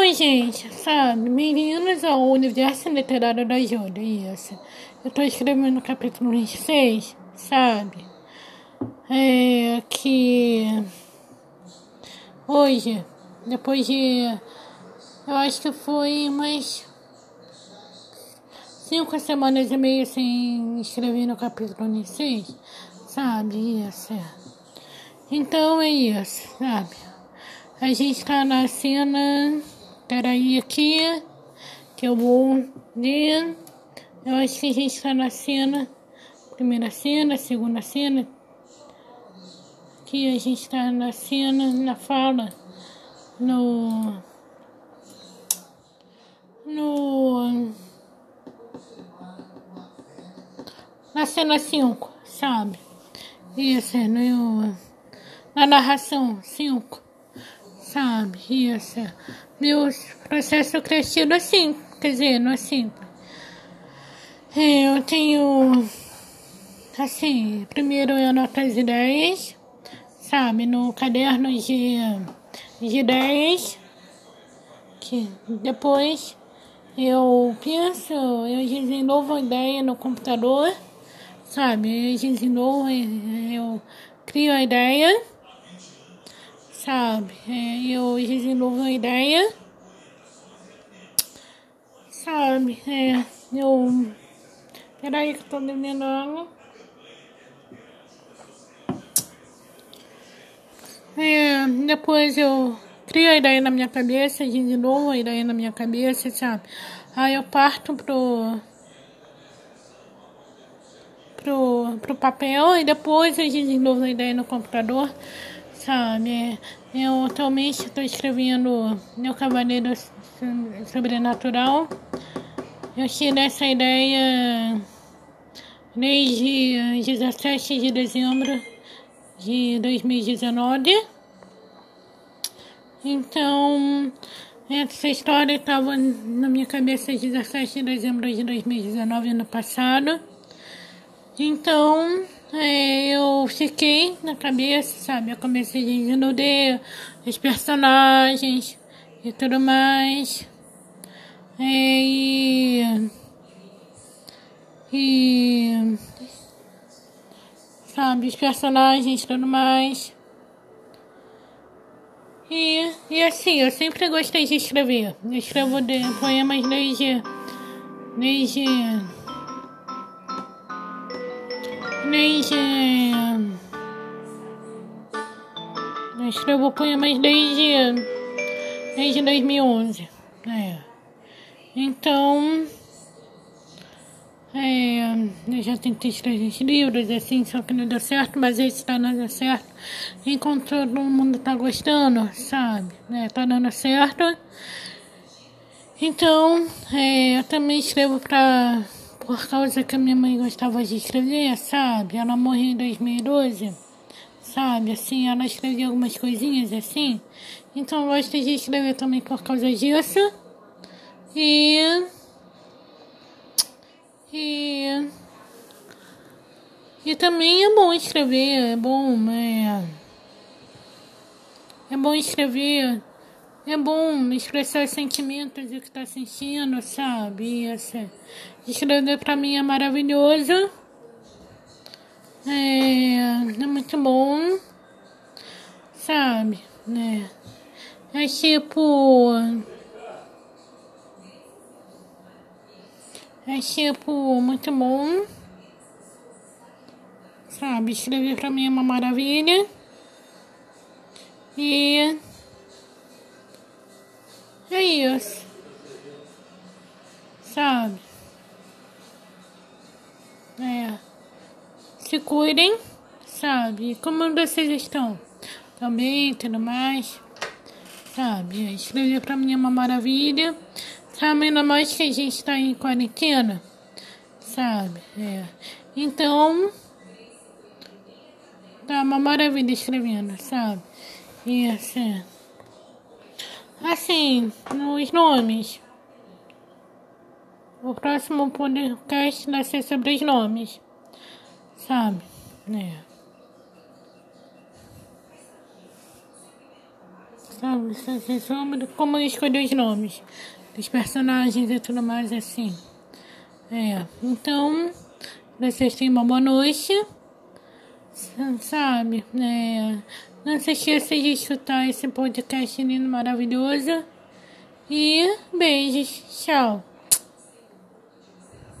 Oi, gente, sabe? Meninos ao Universo Literário da Júlia, isso. Eu tô escrevendo o capítulo 26, sabe? É que hoje, depois de. Eu acho que foi umas cinco semanas e meia sem escrever no capítulo 26, sabe? Isso. Então é isso, sabe? A gente tá na cena. Peraí aqui. Que eu vou ler. Eu acho que a gente tá na cena. Primeira cena, segunda cena. Aqui a gente tá na cena, na fala. No. No. Na cena 5, sabe? Isso, é no na narração 5, sabe? Isso. Meu processo crescido assim, quer dizer, não assim. Eu tenho, assim, primeiro eu anoto as ideias, sabe? No caderno de, de ideias, que depois eu penso, eu desenvolvo a ideia no computador, sabe? Eu desenvolvo, eu crio a ideia sabe? É, eu desenvolvo uma ideia, sabe? É, eu. Peraí que eu tô bebendo água. É, depois eu crio a ideia na minha cabeça, desenvolvo a ideia na minha cabeça, sabe? Aí eu parto pro. Pro, pro papel e depois eu desenvolvo a ideia no computador sabe? Eu atualmente estou escrevendo Meu Cavaleiro Sobrenatural. Eu tive essa ideia desde 17 de dezembro de 2019. Então, essa história estava na minha cabeça 17 de dezembro de 2019, ano passado. Então, é, eu fiquei na cabeça, sabe? Eu comecei a desenvolver os personagens e tudo mais. É, e. E. Sabe? Os personagens e tudo mais. E, e assim, eu sempre gostei de escrever. Eu escrevo de, poemas desde. Desde desde. Eu escrevo poemas desde. desde 2011. É. Então. É, eu já tentei escrever livros assim, só que não deu certo, mas esse tá dando certo. Enquanto todo mundo tá gostando, sabe? É, tá dando certo. Então, é, eu também escrevo pra por causa que a minha mãe gostava de escrever, sabe? Ela morreu em 2012, sabe? Assim, ela escrevia algumas coisinhas assim. Então eu gosto de escrever também por causa disso. E. E. E também é bom escrever, é bom, é. É bom escrever é bom expressar sentimentos e o que tá sentindo, sabe? Essa, escrever pra mim é maravilhoso. É, é muito bom, sabe? Né? É tipo. É tipo muito bom. Sabe? Escrever pra mim é uma maravilha. E. É isso. Sabe? É. Se cuidem, sabe? Como vocês estão? Também, tudo mais. Sabe? Escrever pra mim é uma maravilha. Sabe? Ainda mais que a gente tá em quarentena. Sabe? É. Então. Tá uma maravilha escrevendo, sabe? E assim. Assim, nos nomes. O próximo podcast vai ser sobre os nomes. Sabe? É. sabe? Sobre como escolher os nomes dos personagens e tudo mais assim. É, então, vocês tenham uma boa noite, sabe? É, não se esqueça de escutar esse podcast lindo, maravilhoso. E beijos, tchau.